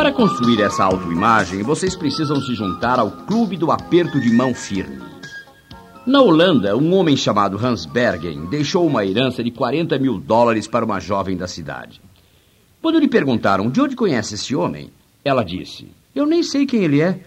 Para construir essa autoimagem, vocês precisam se juntar ao Clube do Aperto de Mão Firme. Na Holanda, um homem chamado Hans Bergen deixou uma herança de 40 mil dólares para uma jovem da cidade. Quando lhe perguntaram de onde conhece esse homem, ela disse: Eu nem sei quem ele é.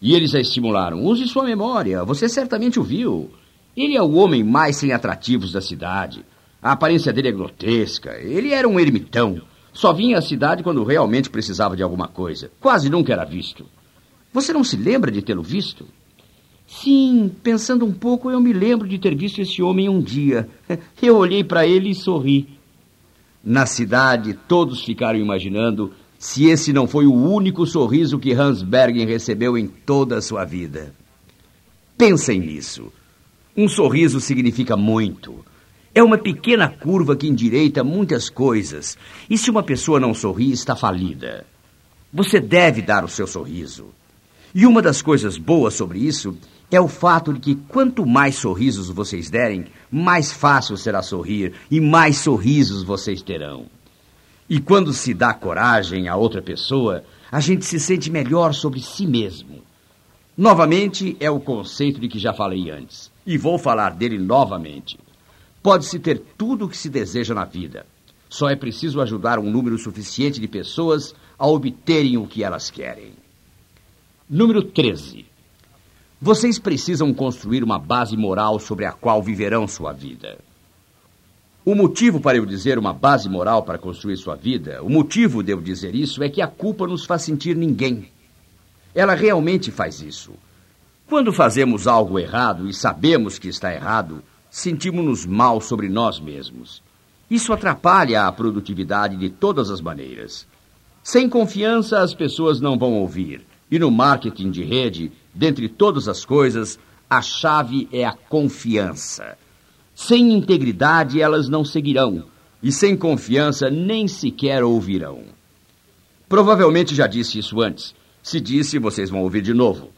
E eles a estimularam: Use sua memória, você certamente o viu. Ele é o homem mais sem atrativos da cidade. A aparência dele é grotesca. Ele era um ermitão. Só vinha à cidade quando realmente precisava de alguma coisa. Quase nunca era visto. Você não se lembra de tê-lo visto? Sim, pensando um pouco, eu me lembro de ter visto esse homem um dia. Eu olhei para ele e sorri. Na cidade, todos ficaram imaginando se esse não foi o único sorriso que Hans Bergen recebeu em toda a sua vida. Pensem nisso. Um sorriso significa muito. É uma pequena curva que endireita muitas coisas. E se uma pessoa não sorri, está falida. Você deve dar o seu sorriso. E uma das coisas boas sobre isso é o fato de que quanto mais sorrisos vocês derem, mais fácil será sorrir e mais sorrisos vocês terão. E quando se dá coragem a outra pessoa, a gente se sente melhor sobre si mesmo. Novamente, é o conceito de que já falei antes, e vou falar dele novamente. Pode-se ter tudo o que se deseja na vida. Só é preciso ajudar um número suficiente de pessoas a obterem o que elas querem. Número 13. Vocês precisam construir uma base moral sobre a qual viverão sua vida. O motivo para eu dizer uma base moral para construir sua vida, o motivo de eu dizer isso é que a culpa nos faz sentir ninguém. Ela realmente faz isso. Quando fazemos algo errado e sabemos que está errado, sentimos-nos mal sobre nós mesmos. Isso atrapalha a produtividade de todas as maneiras. Sem confiança, as pessoas não vão ouvir. E no marketing de rede, dentre todas as coisas, a chave é a confiança. Sem integridade, elas não seguirão. E sem confiança, nem sequer ouvirão. Provavelmente já disse isso antes. Se disse, vocês vão ouvir de novo.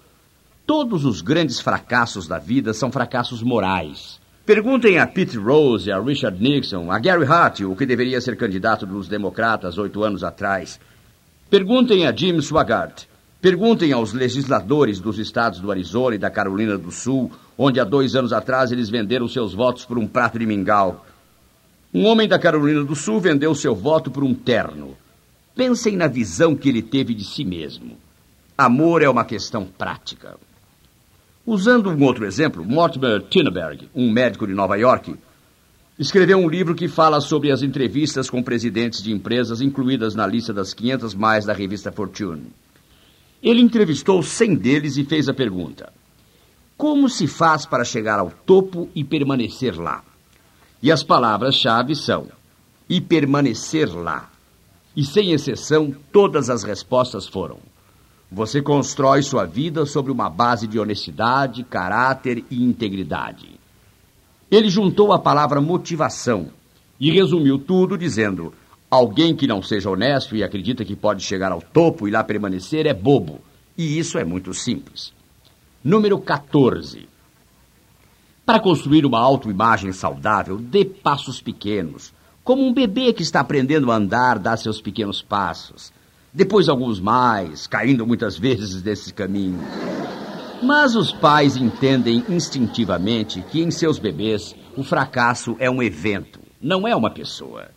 Todos os grandes fracassos da vida são fracassos morais. Perguntem a Pete Rose, a Richard Nixon, a Gary Hart, o que deveria ser candidato dos democratas oito anos atrás. Perguntem a Jim Swaggart. Perguntem aos legisladores dos estados do Arizona e da Carolina do Sul, onde há dois anos atrás eles venderam seus votos por um prato de mingau. Um homem da Carolina do Sul vendeu seu voto por um terno. Pensem na visão que ele teve de si mesmo. Amor é uma questão prática. Usando um outro exemplo, Mortimer Tinneberg, um médico de Nova York, escreveu um livro que fala sobre as entrevistas com presidentes de empresas incluídas na lista das 500 mais da revista Fortune. Ele entrevistou 100 deles e fez a pergunta: Como se faz para chegar ao topo e permanecer lá? E as palavras-chave são: e permanecer lá. E sem exceção, todas as respostas foram: você constrói sua vida sobre uma base de honestidade, caráter e integridade. Ele juntou a palavra motivação e resumiu tudo dizendo: alguém que não seja honesto e acredita que pode chegar ao topo e lá permanecer é bobo. E isso é muito simples. Número 14. Para construir uma autoimagem saudável, dê passos pequenos. Como um bebê que está aprendendo a andar, dá seus pequenos passos depois alguns mais, caindo muitas vezes desse caminho. Mas os pais entendem instintivamente que em seus bebês o fracasso é um evento, não é uma pessoa.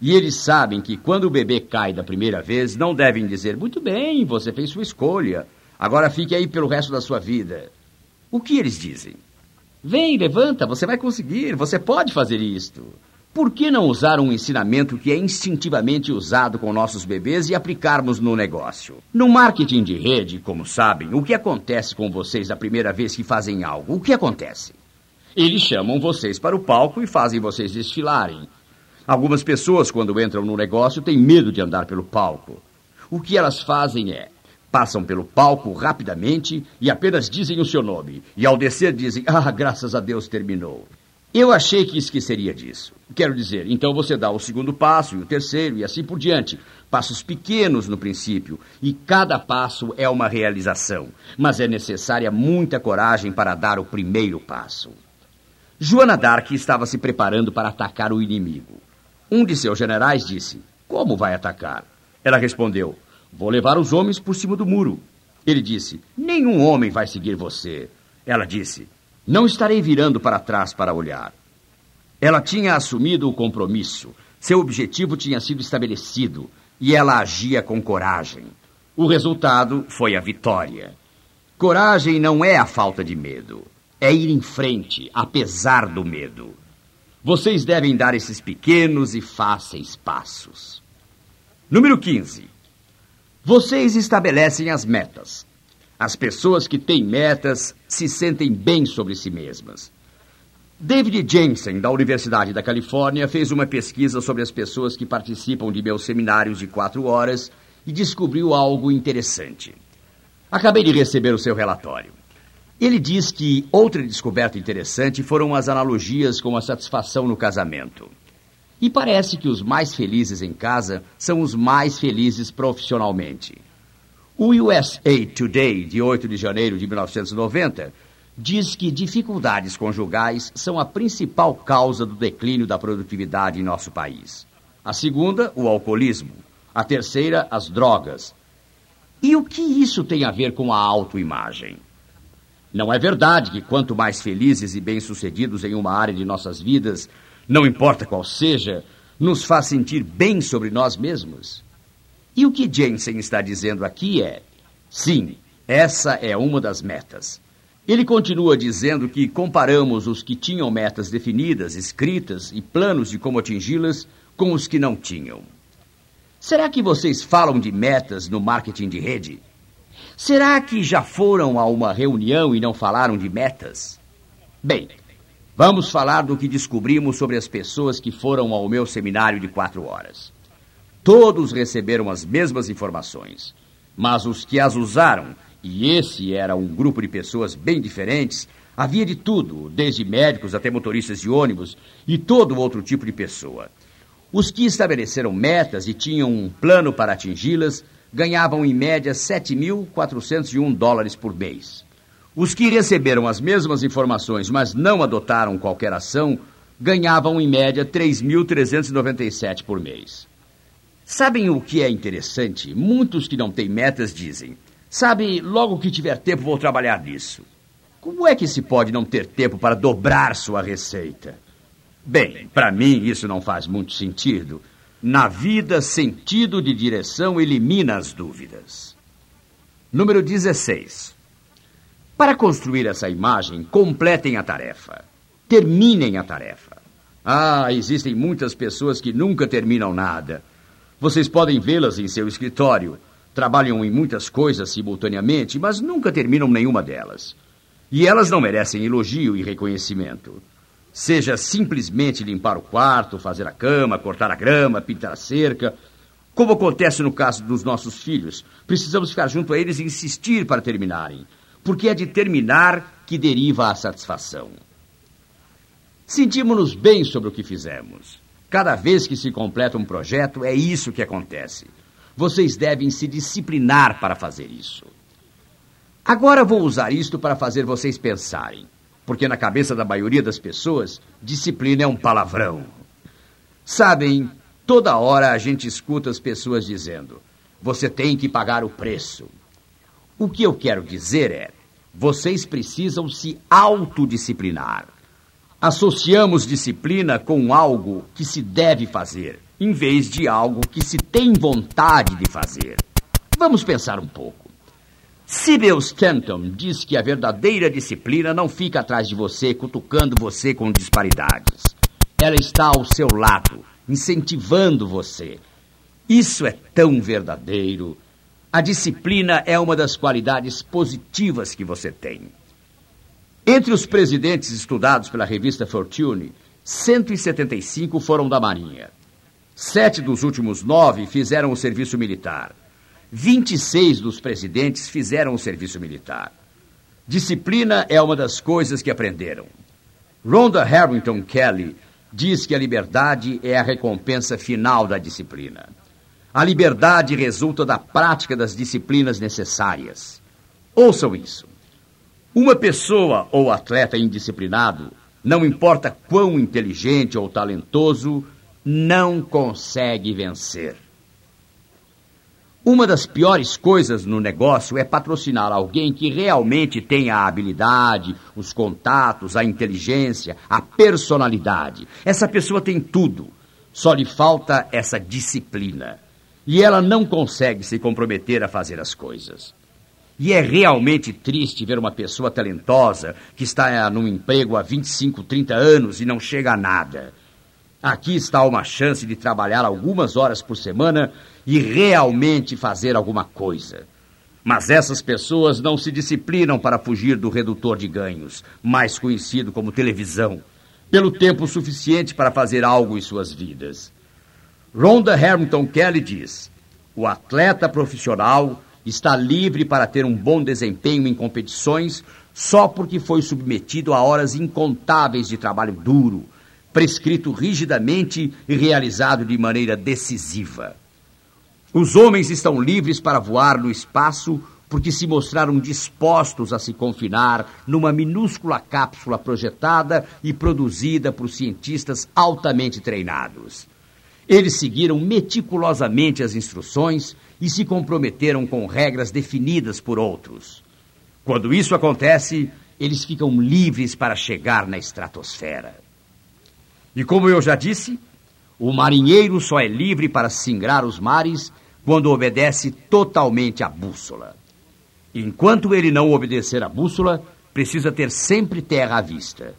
E eles sabem que quando o bebê cai da primeira vez, não devem dizer: Muito bem, você fez sua escolha, agora fique aí pelo resto da sua vida. O que eles dizem? Vem, levanta, você vai conseguir, você pode fazer isto. Por que não usar um ensinamento que é instintivamente usado com nossos bebês e aplicarmos no negócio? No marketing de rede, como sabem, o que acontece com vocês a primeira vez que fazem algo? O que acontece? Eles chamam vocês para o palco e fazem vocês desfilarem. Algumas pessoas, quando entram no negócio, têm medo de andar pelo palco. O que elas fazem é passam pelo palco rapidamente e apenas dizem o seu nome. E ao descer dizem: Ah, graças a Deus terminou. Eu achei que esqueceria disso. Quero dizer, então você dá o segundo passo e o terceiro e assim por diante. Passos pequenos no princípio, e cada passo é uma realização, mas é necessária muita coragem para dar o primeiro passo. Joana d'Arc estava se preparando para atacar o inimigo. Um de seus generais disse: Como vai atacar? Ela respondeu: Vou levar os homens por cima do muro. Ele disse: Nenhum homem vai seguir você. Ela disse: Não estarei virando para trás para olhar. Ela tinha assumido o compromisso. Seu objetivo tinha sido estabelecido e ela agia com coragem. O resultado foi a vitória. Coragem não é a falta de medo, é ir em frente, apesar do medo. Vocês devem dar esses pequenos e fáceis passos. Número 15. Vocês estabelecem as metas. As pessoas que têm metas se sentem bem sobre si mesmas. David Jensen, da Universidade da Califórnia, fez uma pesquisa sobre as pessoas que participam de meus seminários de quatro horas e descobriu algo interessante. Acabei de receber o seu relatório. Ele diz que outra descoberta interessante foram as analogias com a satisfação no casamento. E parece que os mais felizes em casa são os mais felizes profissionalmente. O USA Today, de 8 de janeiro de 1990, diz que dificuldades conjugais são a principal causa do declínio da produtividade em nosso país. A segunda, o alcoolismo. A terceira, as drogas. E o que isso tem a ver com a autoimagem? Não é verdade que quanto mais felizes e bem-sucedidos em uma área de nossas vidas, não importa qual seja, nos faz sentir bem sobre nós mesmos? E o que Jensen está dizendo aqui é: sim, essa é uma das metas. Ele continua dizendo que comparamos os que tinham metas definidas, escritas e planos de como atingi-las com os que não tinham. Será que vocês falam de metas no marketing de rede? Será que já foram a uma reunião e não falaram de metas? Bem, vamos falar do que descobrimos sobre as pessoas que foram ao meu seminário de quatro horas. Todos receberam as mesmas informações, mas os que as usaram e esse era um grupo de pessoas bem diferentes. Havia de tudo, desde médicos até motoristas de ônibus e todo outro tipo de pessoa. Os que estabeleceram metas e tinham um plano para atingi-las ganhavam em média 7.401 dólares por mês. Os que receberam as mesmas informações, mas não adotaram qualquer ação, ganhavam em média 3.397 por mês. Sabem o que é interessante? Muitos que não têm metas dizem: Sabe, logo que tiver tempo vou trabalhar nisso. Como é que se pode não ter tempo para dobrar sua receita? Bem, para mim isso não faz muito sentido. Na vida, sentido de direção elimina as dúvidas. Número 16. Para construir essa imagem, completem a tarefa. Terminem a tarefa. Ah, existem muitas pessoas que nunca terminam nada. Vocês podem vê-las em seu escritório Trabalham em muitas coisas simultaneamente, mas nunca terminam nenhuma delas. E elas não merecem elogio e reconhecimento. Seja simplesmente limpar o quarto, fazer a cama, cortar a grama, pintar a cerca. Como acontece no caso dos nossos filhos, precisamos ficar junto a eles e insistir para terminarem, porque é de terminar que deriva a satisfação. Sentimos-nos bem sobre o que fizemos. Cada vez que se completa um projeto, é isso que acontece. Vocês devem se disciplinar para fazer isso. Agora vou usar isto para fazer vocês pensarem, porque na cabeça da maioria das pessoas, disciplina é um palavrão. Sabem, toda hora a gente escuta as pessoas dizendo: você tem que pagar o preço. O que eu quero dizer é: vocês precisam se autodisciplinar. Associamos disciplina com algo que se deve fazer em vez de algo que se tem vontade de fazer. Vamos pensar um pouco. Sybil Stanton diz que a verdadeira disciplina não fica atrás de você, cutucando você com disparidades. Ela está ao seu lado, incentivando você. Isso é tão verdadeiro. A disciplina é uma das qualidades positivas que você tem. Entre os presidentes estudados pela revista Fortune, 175 foram da Marinha. Sete dos últimos nove fizeram o serviço militar. 26 dos presidentes fizeram o serviço militar. Disciplina é uma das coisas que aprenderam. Rhonda Harrington Kelly diz que a liberdade é a recompensa final da disciplina. A liberdade resulta da prática das disciplinas necessárias. Ouçam isso. Uma pessoa ou atleta indisciplinado, não importa quão inteligente ou talentoso, não consegue vencer. Uma das piores coisas no negócio é patrocinar alguém que realmente tem a habilidade, os contatos, a inteligência, a personalidade. Essa pessoa tem tudo, só lhe falta essa disciplina. E ela não consegue se comprometer a fazer as coisas. E é realmente triste ver uma pessoa talentosa que está num emprego há 25, 30 anos e não chega a nada. Aqui está uma chance de trabalhar algumas horas por semana e realmente fazer alguma coisa. Mas essas pessoas não se disciplinam para fugir do redutor de ganhos, mais conhecido como televisão, pelo tempo suficiente para fazer algo em suas vidas. Rhonda Harrington Kelly diz: o atleta profissional está livre para ter um bom desempenho em competições só porque foi submetido a horas incontáveis de trabalho duro, prescrito rigidamente e realizado de maneira decisiva. Os homens estão livres para voar no espaço porque se mostraram dispostos a se confinar numa minúscula cápsula projetada e produzida por cientistas altamente treinados. Eles seguiram meticulosamente as instruções e se comprometeram com regras definidas por outros. Quando isso acontece, eles ficam livres para chegar na estratosfera. E como eu já disse, o marinheiro só é livre para singrar os mares quando obedece totalmente à bússola. Enquanto ele não obedecer à bússola, precisa ter sempre terra à vista.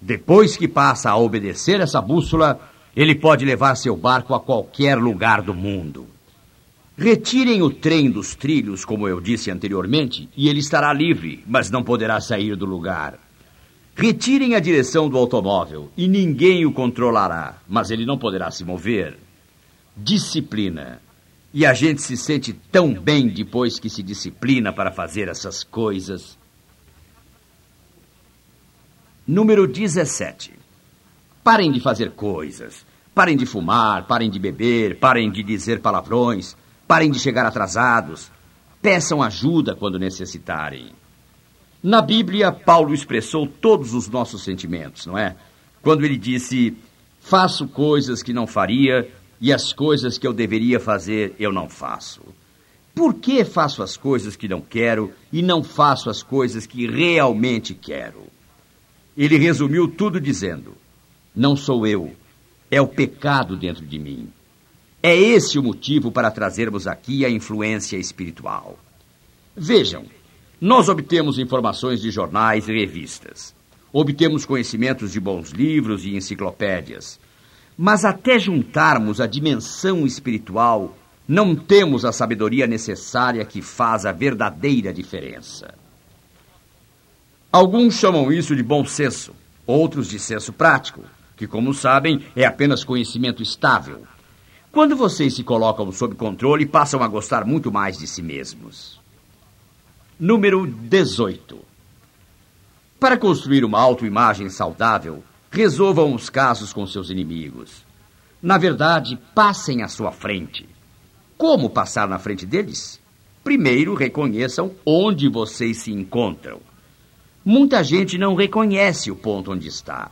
Depois que passa a obedecer essa bússola, ele pode levar seu barco a qualquer lugar do mundo. Retirem o trem dos trilhos, como eu disse anteriormente, e ele estará livre, mas não poderá sair do lugar. Retirem a direção do automóvel e ninguém o controlará, mas ele não poderá se mover. Disciplina. E a gente se sente tão bem depois que se disciplina para fazer essas coisas. Número 17. Parem de fazer coisas. Parem de fumar, parem de beber, parem de dizer palavrões, parem de chegar atrasados. Peçam ajuda quando necessitarem. Na Bíblia, Paulo expressou todos os nossos sentimentos, não é? Quando ele disse: Faço coisas que não faria e as coisas que eu deveria fazer eu não faço. Por que faço as coisas que não quero e não faço as coisas que realmente quero? Ele resumiu tudo dizendo: não sou eu, é o pecado dentro de mim. É esse o motivo para trazermos aqui a influência espiritual. Vejam, nós obtemos informações de jornais e revistas. Obtemos conhecimentos de bons livros e enciclopédias. Mas até juntarmos a dimensão espiritual, não temos a sabedoria necessária que faz a verdadeira diferença. Alguns chamam isso de bom senso, outros de senso prático que, como sabem, é apenas conhecimento estável. Quando vocês se colocam sob controle, passam a gostar muito mais de si mesmos. Número 18. Para construir uma autoimagem saudável, resolvam os casos com seus inimigos. Na verdade, passem à sua frente. Como passar na frente deles? Primeiro, reconheçam onde vocês se encontram. Muita gente não reconhece o ponto onde está.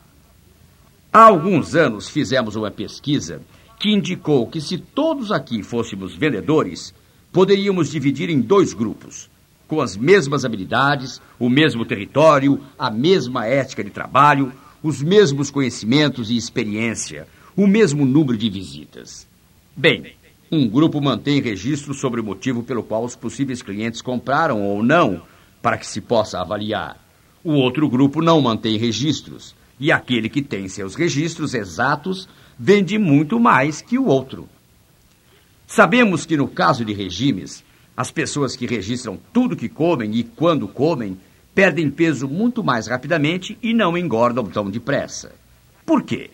Há alguns anos fizemos uma pesquisa que indicou que se todos aqui fôssemos vendedores, poderíamos dividir em dois grupos, com as mesmas habilidades, o mesmo território, a mesma ética de trabalho, os mesmos conhecimentos e experiência, o mesmo número de visitas. Bem, um grupo mantém registro sobre o motivo pelo qual os possíveis clientes compraram ou não, para que se possa avaliar. O outro grupo não mantém registros e aquele que tem seus registros exatos vende muito mais que o outro. Sabemos que no caso de regimes, as pessoas que registram tudo que comem e quando comem perdem peso muito mais rapidamente e não engordam tão depressa. Por quê?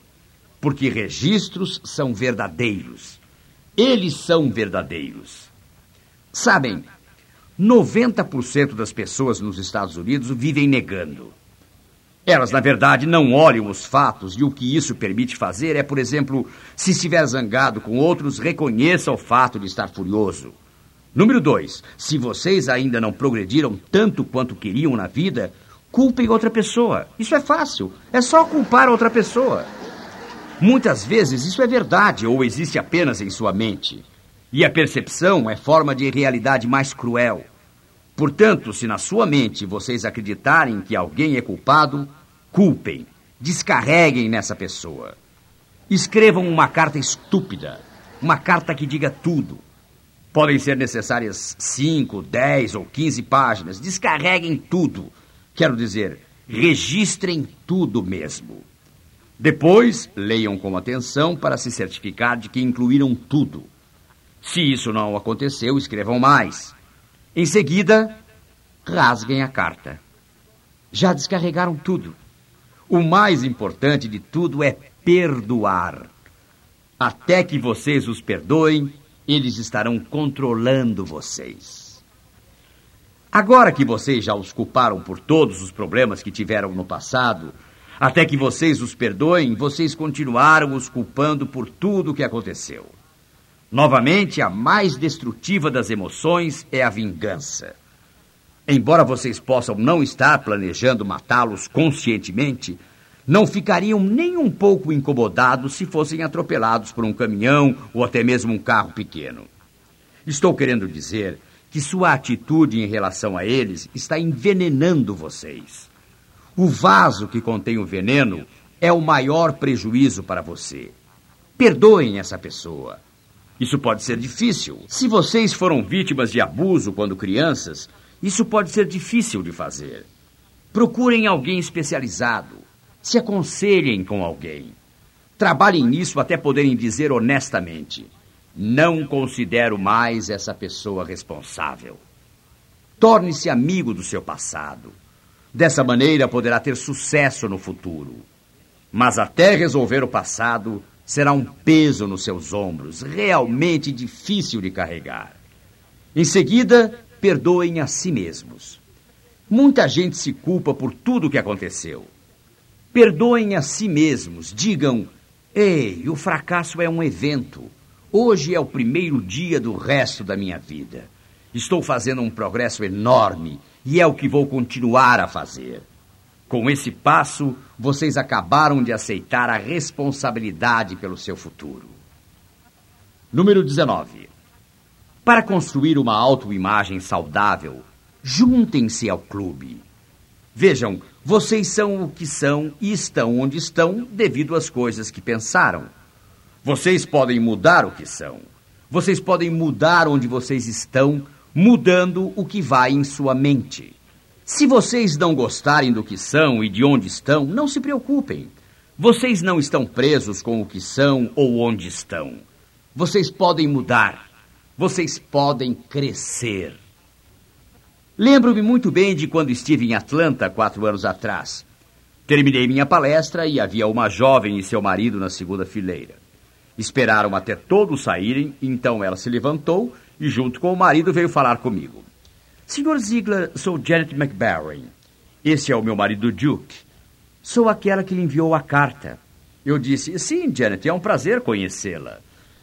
Porque registros são verdadeiros. Eles são verdadeiros. Sabem, 90% das pessoas nos Estados Unidos vivem negando. Elas, na verdade, não olham os fatos e o que isso permite fazer é, por exemplo, se estiver zangado com outros, reconheça o fato de estar furioso. Número dois, se vocês ainda não progrediram tanto quanto queriam na vida, culpem outra pessoa. Isso é fácil. É só culpar outra pessoa. Muitas vezes isso é verdade ou existe apenas em sua mente. E a percepção é forma de realidade mais cruel. Portanto, se na sua mente vocês acreditarem que alguém é culpado, culpem, descarreguem nessa pessoa. Escrevam uma carta estúpida, uma carta que diga tudo. Podem ser necessárias 5, 10 ou 15 páginas. Descarreguem tudo. Quero dizer, registrem tudo mesmo. Depois, leiam com atenção para se certificar de que incluíram tudo. Se isso não aconteceu, escrevam mais. Em seguida, rasguem a carta. Já descarregaram tudo. O mais importante de tudo é perdoar. Até que vocês os perdoem, eles estarão controlando vocês. Agora que vocês já os culparam por todos os problemas que tiveram no passado, até que vocês os perdoem, vocês continuaram os culpando por tudo o que aconteceu. Novamente, a mais destrutiva das emoções é a vingança. Embora vocês possam não estar planejando matá-los conscientemente, não ficariam nem um pouco incomodados se fossem atropelados por um caminhão ou até mesmo um carro pequeno. Estou querendo dizer que sua atitude em relação a eles está envenenando vocês. O vaso que contém o veneno é o maior prejuízo para você. Perdoem essa pessoa. Isso pode ser difícil. Se vocês foram vítimas de abuso quando crianças, isso pode ser difícil de fazer. Procurem alguém especializado. Se aconselhem com alguém. Trabalhem nisso até poderem dizer honestamente: não considero mais essa pessoa responsável. Torne-se amigo do seu passado. Dessa maneira poderá ter sucesso no futuro. Mas até resolver o passado, será um peso nos seus ombros, realmente difícil de carregar. Em seguida, perdoem a si mesmos. Muita gente se culpa por tudo o que aconteceu. Perdoem a si mesmos, digam: Ei, o fracasso é um evento. Hoje é o primeiro dia do resto da minha vida. Estou fazendo um progresso enorme e é o que vou continuar a fazer. Com esse passo, vocês acabaram de aceitar a responsabilidade pelo seu futuro. Número 19. Para construir uma autoimagem saudável, juntem-se ao clube. Vejam, vocês são o que são e estão onde estão devido às coisas que pensaram. Vocês podem mudar o que são. Vocês podem mudar onde vocês estão, mudando o que vai em sua mente. Se vocês não gostarem do que são e de onde estão, não se preocupem. Vocês não estão presos com o que são ou onde estão. Vocês podem mudar. Vocês podem crescer. Lembro-me muito bem de quando estive em Atlanta quatro anos atrás. Terminei minha palestra e havia uma jovem e seu marido na segunda fileira. Esperaram até todos saírem, então ela se levantou e, junto com o marido, veio falar comigo. Senhor Ziegler, sou Janet McBarry. Esse é o meu marido Duke. Sou aquela que lhe enviou a carta. Eu disse, sim, Janet, é um prazer conhecê-la.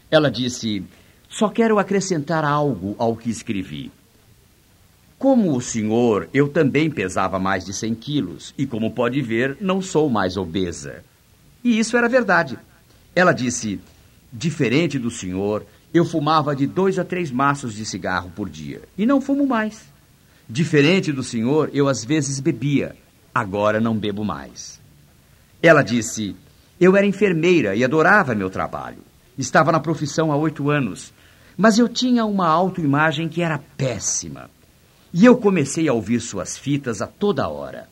Ela disse, só quero acrescentar algo ao que escrevi. Como o senhor, eu também pesava mais de 100 quilos e, como pode ver, não sou mais obesa. E isso era verdade. Ela disse, diferente do senhor, eu fumava de dois a três maços de cigarro por dia e não fumo mais. Diferente do senhor, eu às vezes bebia, agora não bebo mais. Ela disse: Eu era enfermeira e adorava meu trabalho. Estava na profissão há oito anos, mas eu tinha uma autoimagem que era péssima. E eu comecei a ouvir suas fitas a toda hora.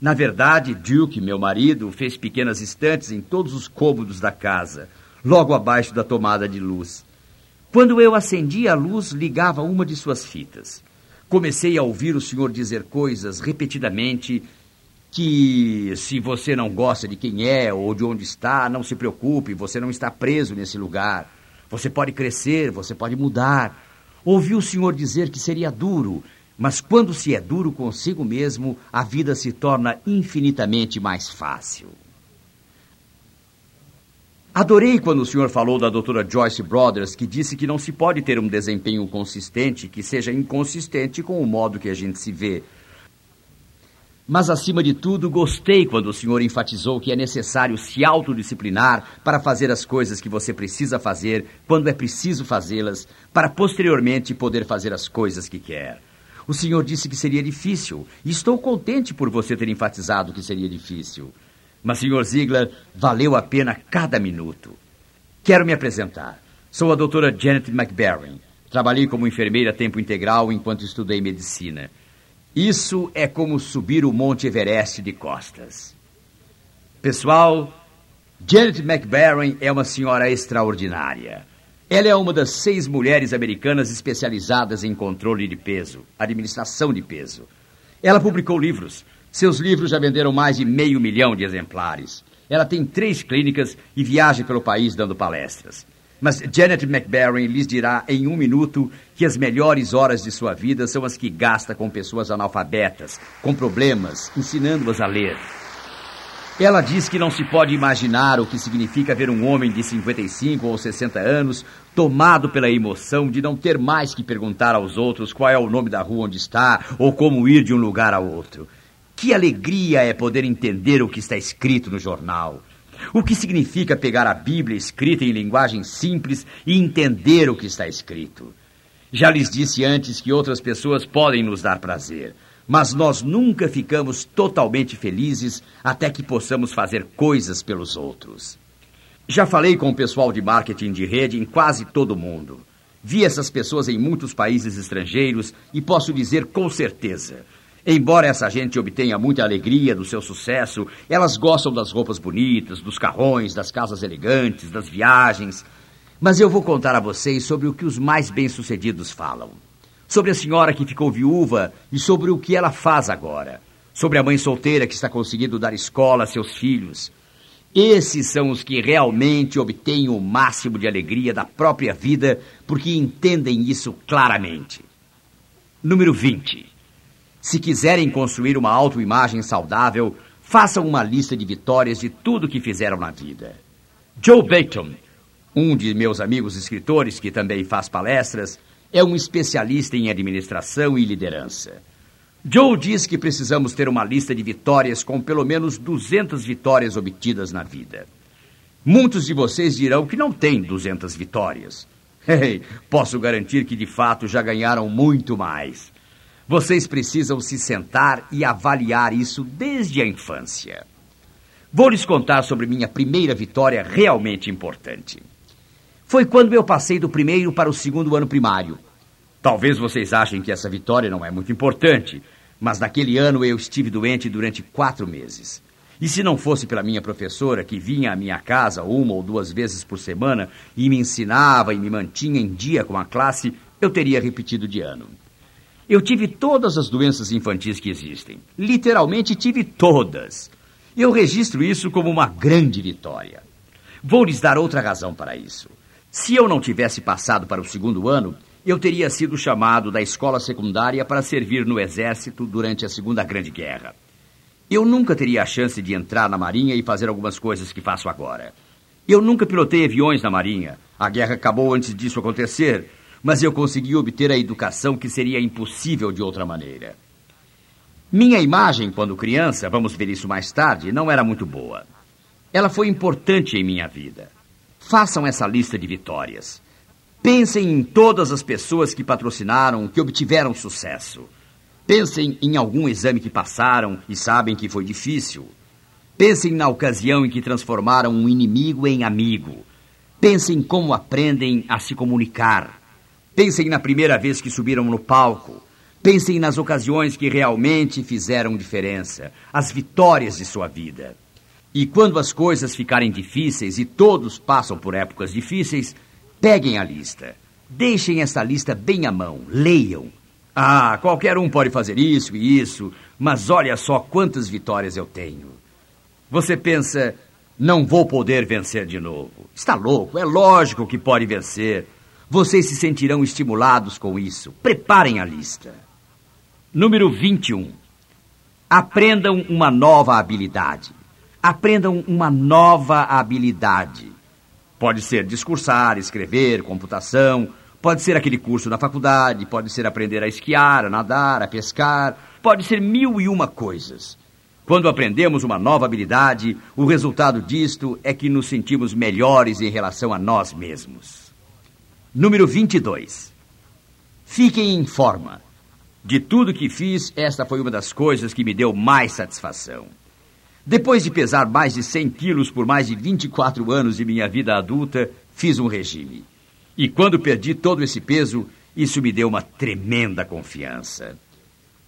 Na verdade, Duke, meu marido, fez pequenas estantes em todos os cômodos da casa, logo abaixo da tomada de luz. Quando eu acendia a luz, ligava uma de suas fitas. Comecei a ouvir o senhor dizer coisas repetidamente que se você não gosta de quem é ou de onde está, não se preocupe, você não está preso nesse lugar. Você pode crescer, você pode mudar. Ouvi o senhor dizer que seria duro, mas quando se é duro consigo mesmo, a vida se torna infinitamente mais fácil. Adorei quando o senhor falou da doutora Joyce Brothers, que disse que não se pode ter um desempenho consistente que seja inconsistente com o modo que a gente se vê. Mas, acima de tudo, gostei quando o senhor enfatizou que é necessário se autodisciplinar para fazer as coisas que você precisa fazer quando é preciso fazê-las, para posteriormente poder fazer as coisas que quer. O senhor disse que seria difícil, e estou contente por você ter enfatizado que seria difícil. Mas, senhor Ziegler, valeu a pena cada minuto. Quero me apresentar. Sou a doutora Janet McBarron. Trabalhei como enfermeira a tempo integral enquanto estudei medicina. Isso é como subir o Monte Everest de costas. Pessoal, Janet McBarron é uma senhora extraordinária. Ela é uma das seis mulheres americanas especializadas em controle de peso, administração de peso. Ela publicou livros. Seus livros já venderam mais de meio milhão de exemplares. Ela tem três clínicas e viaja pelo país dando palestras. Mas Janet McBarron lhes dirá em um minuto que as melhores horas de sua vida são as que gasta com pessoas analfabetas, com problemas, ensinando-as a ler. Ela diz que não se pode imaginar o que significa ver um homem de 55 ou 60 anos tomado pela emoção de não ter mais que perguntar aos outros qual é o nome da rua onde está ou como ir de um lugar a outro. Que alegria é poder entender o que está escrito no jornal. O que significa pegar a Bíblia escrita em linguagem simples e entender o que está escrito? Já lhes disse antes que outras pessoas podem nos dar prazer, mas nós nunca ficamos totalmente felizes até que possamos fazer coisas pelos outros. Já falei com o pessoal de marketing de rede em quase todo o mundo. Vi essas pessoas em muitos países estrangeiros e posso dizer com certeza Embora essa gente obtenha muita alegria do seu sucesso, elas gostam das roupas bonitas, dos carrões, das casas elegantes, das viagens. Mas eu vou contar a vocês sobre o que os mais bem-sucedidos falam. Sobre a senhora que ficou viúva e sobre o que ela faz agora. Sobre a mãe solteira que está conseguindo dar escola a seus filhos. Esses são os que realmente obtêm o máximo de alegria da própria vida porque entendem isso claramente. Número 20. Se quiserem construir uma autoimagem saudável, façam uma lista de vitórias de tudo que fizeram na vida. Joe Bayton, um de meus amigos escritores que também faz palestras, é um especialista em administração e liderança. Joe diz que precisamos ter uma lista de vitórias com pelo menos 200 vitórias obtidas na vida. Muitos de vocês dirão que não têm 200 vitórias. Posso garantir que de fato já ganharam muito mais. Vocês precisam se sentar e avaliar isso desde a infância. Vou lhes contar sobre minha primeira vitória realmente importante. Foi quando eu passei do primeiro para o segundo ano primário. Talvez vocês achem que essa vitória não é muito importante, mas naquele ano eu estive doente durante quatro meses. E se não fosse pela minha professora, que vinha à minha casa uma ou duas vezes por semana e me ensinava e me mantinha em dia com a classe, eu teria repetido de ano. Eu tive todas as doenças infantis que existem. Literalmente tive todas. Eu registro isso como uma grande vitória. Vou lhes dar outra razão para isso. Se eu não tivesse passado para o segundo ano, eu teria sido chamado da escola secundária para servir no exército durante a Segunda Grande Guerra. Eu nunca teria a chance de entrar na Marinha e fazer algumas coisas que faço agora. Eu nunca pilotei aviões na Marinha. A guerra acabou antes disso acontecer mas eu consegui obter a educação que seria impossível de outra maneira. Minha imagem, quando criança, vamos ver isso mais tarde, não era muito boa. Ela foi importante em minha vida. Façam essa lista de vitórias. Pensem em todas as pessoas que patrocinaram, que obtiveram sucesso. Pensem em algum exame que passaram e sabem que foi difícil. Pensem na ocasião em que transformaram um inimigo em amigo. Pensem como aprendem a se comunicar. Pensem na primeira vez que subiram no palco. Pensem nas ocasiões que realmente fizeram diferença, as vitórias de sua vida. E quando as coisas ficarem difíceis, e todos passam por épocas difíceis, peguem a lista. Deixem essa lista bem à mão, leiam. Ah, qualquer um pode fazer isso e isso, mas olha só quantas vitórias eu tenho. Você pensa, não vou poder vencer de novo. Está louco, é lógico que pode vencer. Vocês se sentirão estimulados com isso. Preparem a lista. Número 21. Aprendam uma nova habilidade. Aprendam uma nova habilidade. Pode ser discursar, escrever, computação, Pode ser aquele curso na faculdade, pode ser aprender a esquiar, a nadar, a pescar, pode ser mil e uma coisas. Quando aprendemos uma nova habilidade, o resultado disto é que nos sentimos melhores em relação a nós mesmos. Número 22. Fiquem em forma. De tudo que fiz, esta foi uma das coisas que me deu mais satisfação. Depois de pesar mais de 100 quilos por mais de 24 anos de minha vida adulta, fiz um regime. E quando perdi todo esse peso, isso me deu uma tremenda confiança.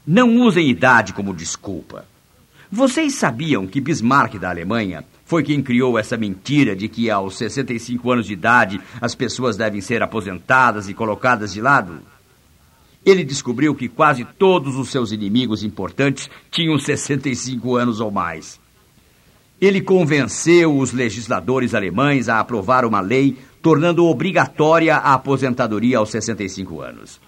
Não usem idade como desculpa. Vocês sabiam que Bismarck da Alemanha foi quem criou essa mentira de que aos 65 anos de idade as pessoas devem ser aposentadas e colocadas de lado? Ele descobriu que quase todos os seus inimigos importantes tinham 65 anos ou mais. Ele convenceu os legisladores alemães a aprovar uma lei tornando obrigatória a aposentadoria aos 65 anos.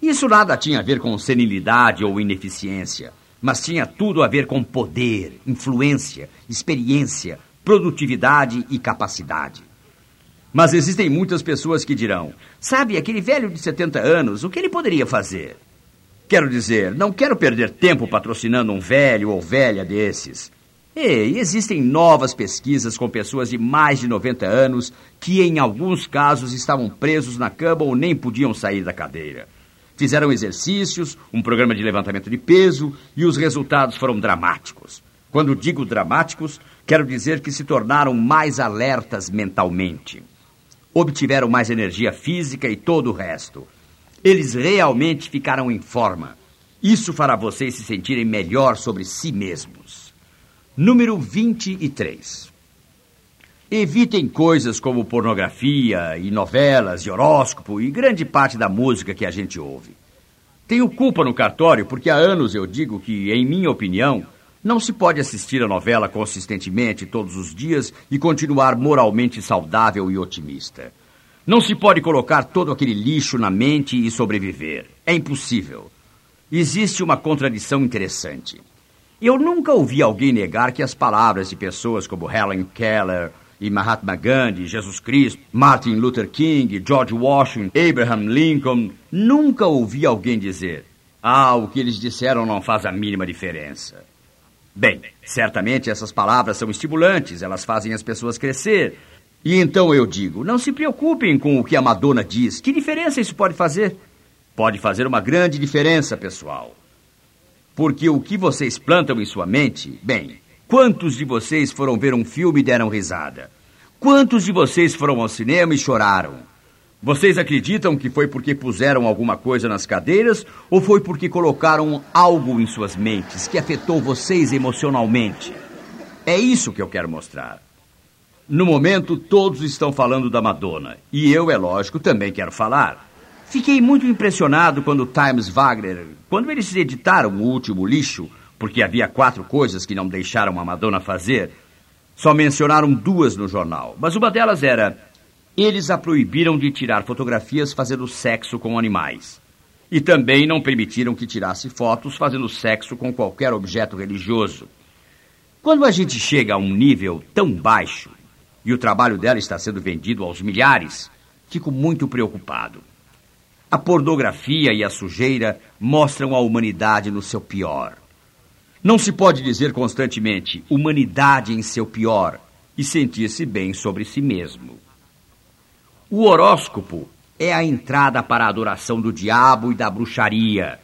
Isso nada tinha a ver com senilidade ou ineficiência, mas tinha tudo a ver com poder, influência, experiência, produtividade e capacidade. Mas existem muitas pessoas que dirão: sabe, aquele velho de 70 anos, o que ele poderia fazer? Quero dizer, não quero perder tempo patrocinando um velho ou velha desses. E existem novas pesquisas com pessoas de mais de 90 anos que, em alguns casos, estavam presos na cama ou nem podiam sair da cadeira. Fizeram exercícios, um programa de levantamento de peso e os resultados foram dramáticos. Quando digo dramáticos, quero dizer que se tornaram mais alertas mentalmente. Obtiveram mais energia física e todo o resto. Eles realmente ficaram em forma. Isso fará vocês se sentirem melhor sobre si mesmos. Número 23. Evitem coisas como pornografia e novelas e horóscopo e grande parte da música que a gente ouve. Tenho culpa no cartório porque há anos eu digo que, em minha opinião, não se pode assistir a novela consistentemente todos os dias e continuar moralmente saudável e otimista. Não se pode colocar todo aquele lixo na mente e sobreviver. É impossível. Existe uma contradição interessante. Eu nunca ouvi alguém negar que as palavras de pessoas como Helen Keller e Mahatma Gandhi, Jesus Cristo, Martin Luther King, George Washington, Abraham Lincoln, nunca ouvi alguém dizer: Ah, o que eles disseram não faz a mínima diferença. Bem, certamente essas palavras são estimulantes, elas fazem as pessoas crescer. E então eu digo: não se preocupem com o que a Madonna diz. Que diferença isso pode fazer? Pode fazer uma grande diferença, pessoal. Porque o que vocês plantam em sua mente, bem, quantos de vocês foram ver um filme e deram risada? Quantos de vocês foram ao cinema e choraram? Vocês acreditam que foi porque puseram alguma coisa nas cadeiras ou foi porque colocaram algo em suas mentes que afetou vocês emocionalmente? É isso que eu quero mostrar. No momento, todos estão falando da Madonna. E eu, é lógico, também quero falar. Fiquei muito impressionado quando Times Wagner, quando eles editaram o último lixo, porque havia quatro coisas que não deixaram a Madonna fazer, só mencionaram duas no jornal. Mas uma delas era: eles a proibiram de tirar fotografias fazendo sexo com animais. E também não permitiram que tirasse fotos fazendo sexo com qualquer objeto religioso. Quando a gente chega a um nível tão baixo e o trabalho dela está sendo vendido aos milhares, fico muito preocupado. A pornografia e a sujeira mostram a humanidade no seu pior. Não se pode dizer constantemente humanidade em seu pior e sentir-se bem sobre si mesmo. O horóscopo é a entrada para a adoração do diabo e da bruxaria.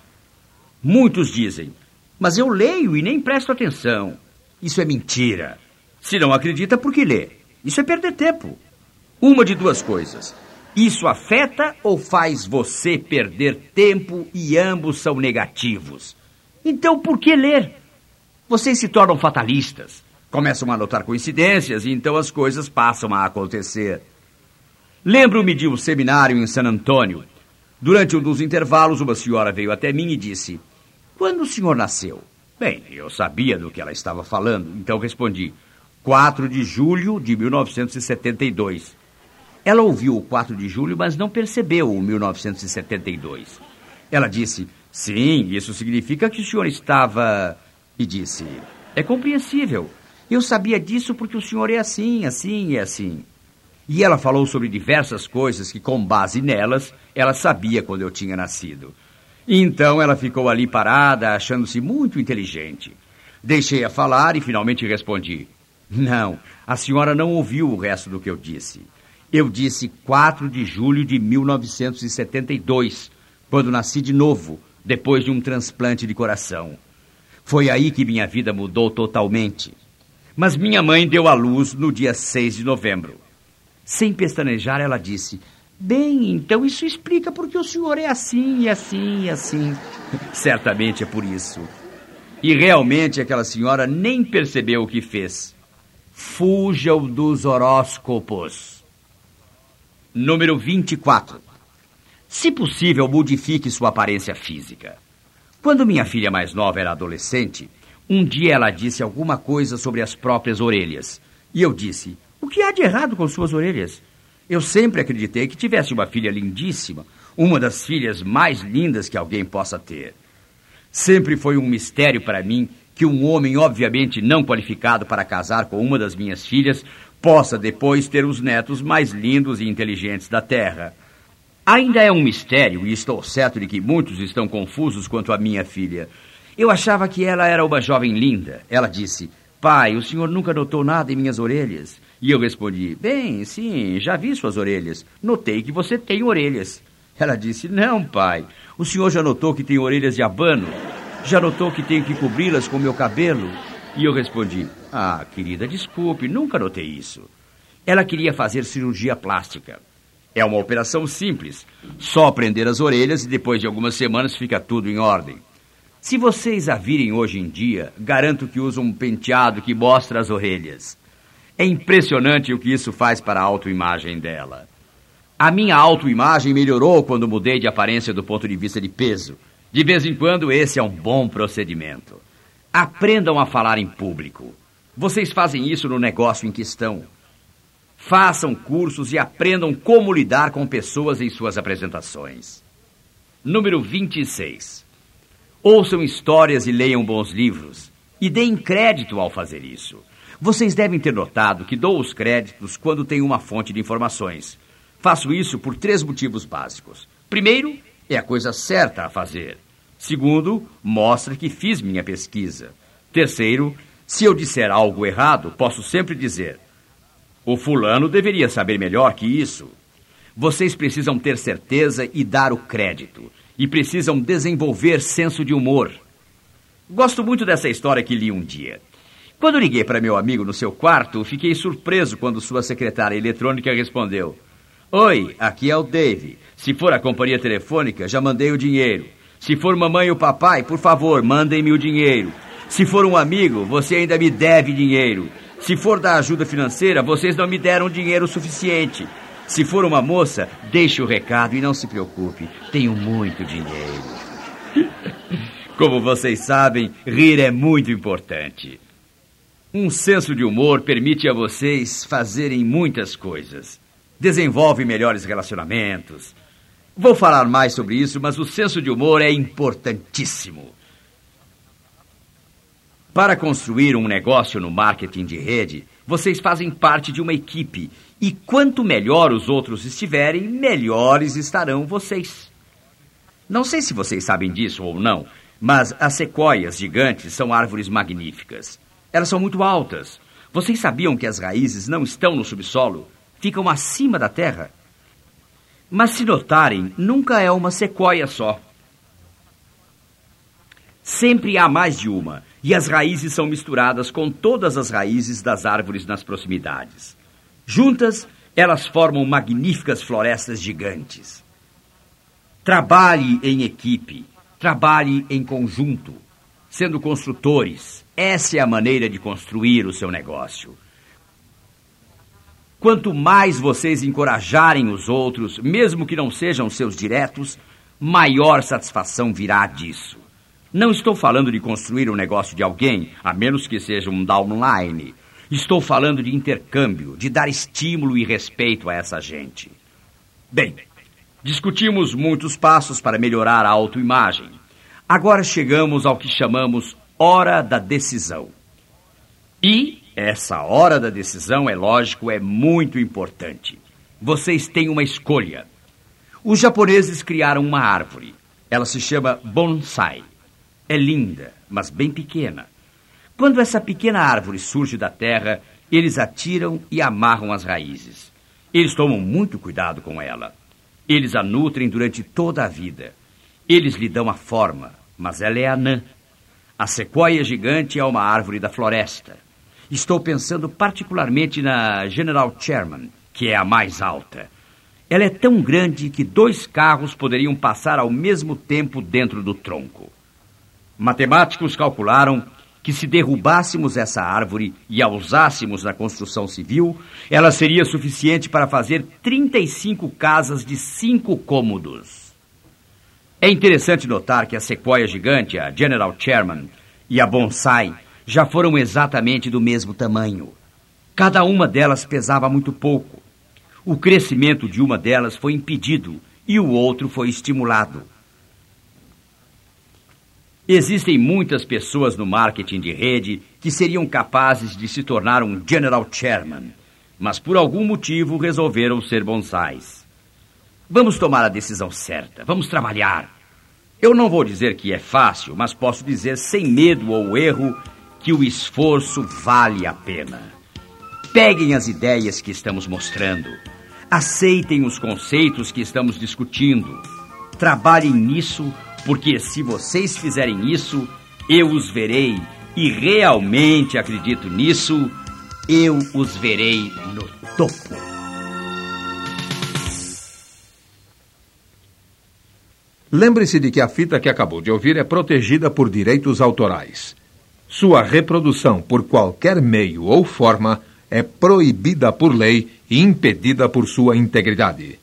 Muitos dizem, mas eu leio e nem presto atenção. Isso é mentira. Se não acredita, por que lê? Isso é perder tempo. Uma de duas coisas. Isso afeta ou faz você perder tempo e ambos são negativos? Então por que ler? Vocês se tornam fatalistas, começam a notar coincidências e então as coisas passam a acontecer. Lembro-me de um seminário em San Antônio. Durante um dos intervalos, uma senhora veio até mim e disse: Quando o senhor nasceu? Bem, eu sabia do que ela estava falando, então respondi: 4 de julho de 1972. Ela ouviu o 4 de julho, mas não percebeu o 1972. Ela disse: Sim, isso significa que o senhor estava. E disse: É compreensível. Eu sabia disso porque o senhor é assim, assim e assim. E ela falou sobre diversas coisas que, com base nelas, ela sabia quando eu tinha nascido. Então ela ficou ali parada, achando-se muito inteligente. Deixei-a falar e finalmente respondi: Não, a senhora não ouviu o resto do que eu disse. Eu disse 4 de julho de 1972, quando nasci de novo, depois de um transplante de coração. Foi aí que minha vida mudou totalmente. Mas minha mãe deu à luz no dia 6 de novembro. Sem pestanejar, ela disse: Bem, então isso explica porque o senhor é assim, e assim, e assim. Certamente é por isso. E realmente aquela senhora nem percebeu o que fez. Fujam dos horóscopos. Número 24. Se possível, modifique sua aparência física. Quando minha filha mais nova era adolescente, um dia ela disse alguma coisa sobre as próprias orelhas. E eu disse: O que há de errado com suas orelhas? Eu sempre acreditei que tivesse uma filha lindíssima, uma das filhas mais lindas que alguém possa ter. Sempre foi um mistério para mim que um homem, obviamente não qualificado para casar com uma das minhas filhas, possa depois ter os netos mais lindos e inteligentes da Terra. Ainda é um mistério, e estou certo de que muitos estão confusos quanto à minha filha. Eu achava que ela era uma jovem linda. Ela disse: Pai, o senhor nunca notou nada em minhas orelhas? E eu respondi: Bem, sim, já vi suas orelhas. Notei que você tem orelhas. Ela disse: Não, pai. O senhor já notou que tem orelhas de abano? Já notou que tenho que cobri-las com meu cabelo? E eu respondi: Ah, querida, desculpe, nunca notei isso. Ela queria fazer cirurgia plástica. É uma operação simples. Só prender as orelhas e depois de algumas semanas fica tudo em ordem. Se vocês a virem hoje em dia, garanto que usam um penteado que mostra as orelhas. É impressionante o que isso faz para a autoimagem dela. A minha autoimagem melhorou quando mudei de aparência do ponto de vista de peso. De vez em quando, esse é um bom procedimento. Aprendam a falar em público. Vocês fazem isso no negócio em questão. Façam cursos e aprendam como lidar com pessoas em suas apresentações. Número 26. Ouçam histórias e leiam bons livros. E deem crédito ao fazer isso. Vocês devem ter notado que dou os créditos quando tenho uma fonte de informações. Faço isso por três motivos básicos. Primeiro, é a coisa certa a fazer. Segundo, mostra que fiz minha pesquisa. Terceiro, se eu disser algo errado, posso sempre dizer: o fulano deveria saber melhor que isso. Vocês precisam ter certeza e dar o crédito. E precisam desenvolver senso de humor. Gosto muito dessa história que li um dia. Quando liguei para meu amigo no seu quarto, fiquei surpreso quando sua secretária eletrônica respondeu: Oi, aqui é o Dave. Se for a companhia telefônica, já mandei o dinheiro. Se for mamãe e o papai, por favor, mandem-me o dinheiro. Se for um amigo, você ainda me deve dinheiro. Se for da ajuda financeira, vocês não me deram dinheiro suficiente. Se for uma moça, deixe o recado e não se preocupe, tenho muito dinheiro. Como vocês sabem, rir é muito importante. Um senso de humor permite a vocês fazerem muitas coisas. Desenvolve melhores relacionamentos. Vou falar mais sobre isso, mas o senso de humor é importantíssimo. Para construir um negócio no marketing de rede, vocês fazem parte de uma equipe. E quanto melhor os outros estiverem, melhores estarão vocês. Não sei se vocês sabem disso ou não, mas as sequoias gigantes são árvores magníficas. Elas são muito altas. Vocês sabiam que as raízes não estão no subsolo? Ficam acima da terra? Mas se notarem, nunca é uma sequoia só. Sempre há mais de uma, e as raízes são misturadas com todas as raízes das árvores nas proximidades. Juntas, elas formam magníficas florestas gigantes. Trabalhe em equipe, trabalhe em conjunto, sendo construtores, essa é a maneira de construir o seu negócio. Quanto mais vocês encorajarem os outros, mesmo que não sejam seus diretos, maior satisfação virá disso. Não estou falando de construir um negócio de alguém, a menos que seja um downline. Estou falando de intercâmbio, de dar estímulo e respeito a essa gente. Bem, discutimos muitos passos para melhorar a autoimagem. Agora chegamos ao que chamamos hora da decisão. E Essa hora da decisão, é lógico, é muito importante. Vocês têm uma escolha. Os japoneses criaram uma árvore. Ela se chama bonsai. É linda, mas bem pequena. Quando essa pequena árvore surge da terra, eles a tiram e amarram as raízes. Eles tomam muito cuidado com ela. Eles a nutrem durante toda a vida. Eles lhe dão a forma, mas ela é anã. A sequoia gigante é uma árvore da floresta. Estou pensando particularmente na General Chairman, que é a mais alta. Ela é tão grande que dois carros poderiam passar ao mesmo tempo dentro do tronco. Matemáticos calcularam que se derrubássemos essa árvore e a usássemos na construção civil, ela seria suficiente para fazer 35 casas de cinco cômodos. É interessante notar que a sequoia gigante, a General Chairman, e a bonsai já foram exatamente do mesmo tamanho. Cada uma delas pesava muito pouco. O crescimento de uma delas foi impedido e o outro foi estimulado. Existem muitas pessoas no marketing de rede que seriam capazes de se tornar um General Chairman, mas por algum motivo resolveram ser bonsais. Vamos tomar a decisão certa, vamos trabalhar. Eu não vou dizer que é fácil, mas posso dizer sem medo ou erro que o esforço vale a pena. Peguem as ideias que estamos mostrando, aceitem os conceitos que estamos discutindo, trabalhem nisso porque se vocês fizerem isso, eu os verei, e realmente acredito nisso, eu os verei no topo. Lembre-se de que a fita que acabou de ouvir é protegida por direitos autorais. Sua reprodução por qualquer meio ou forma é proibida por lei e impedida por sua integridade.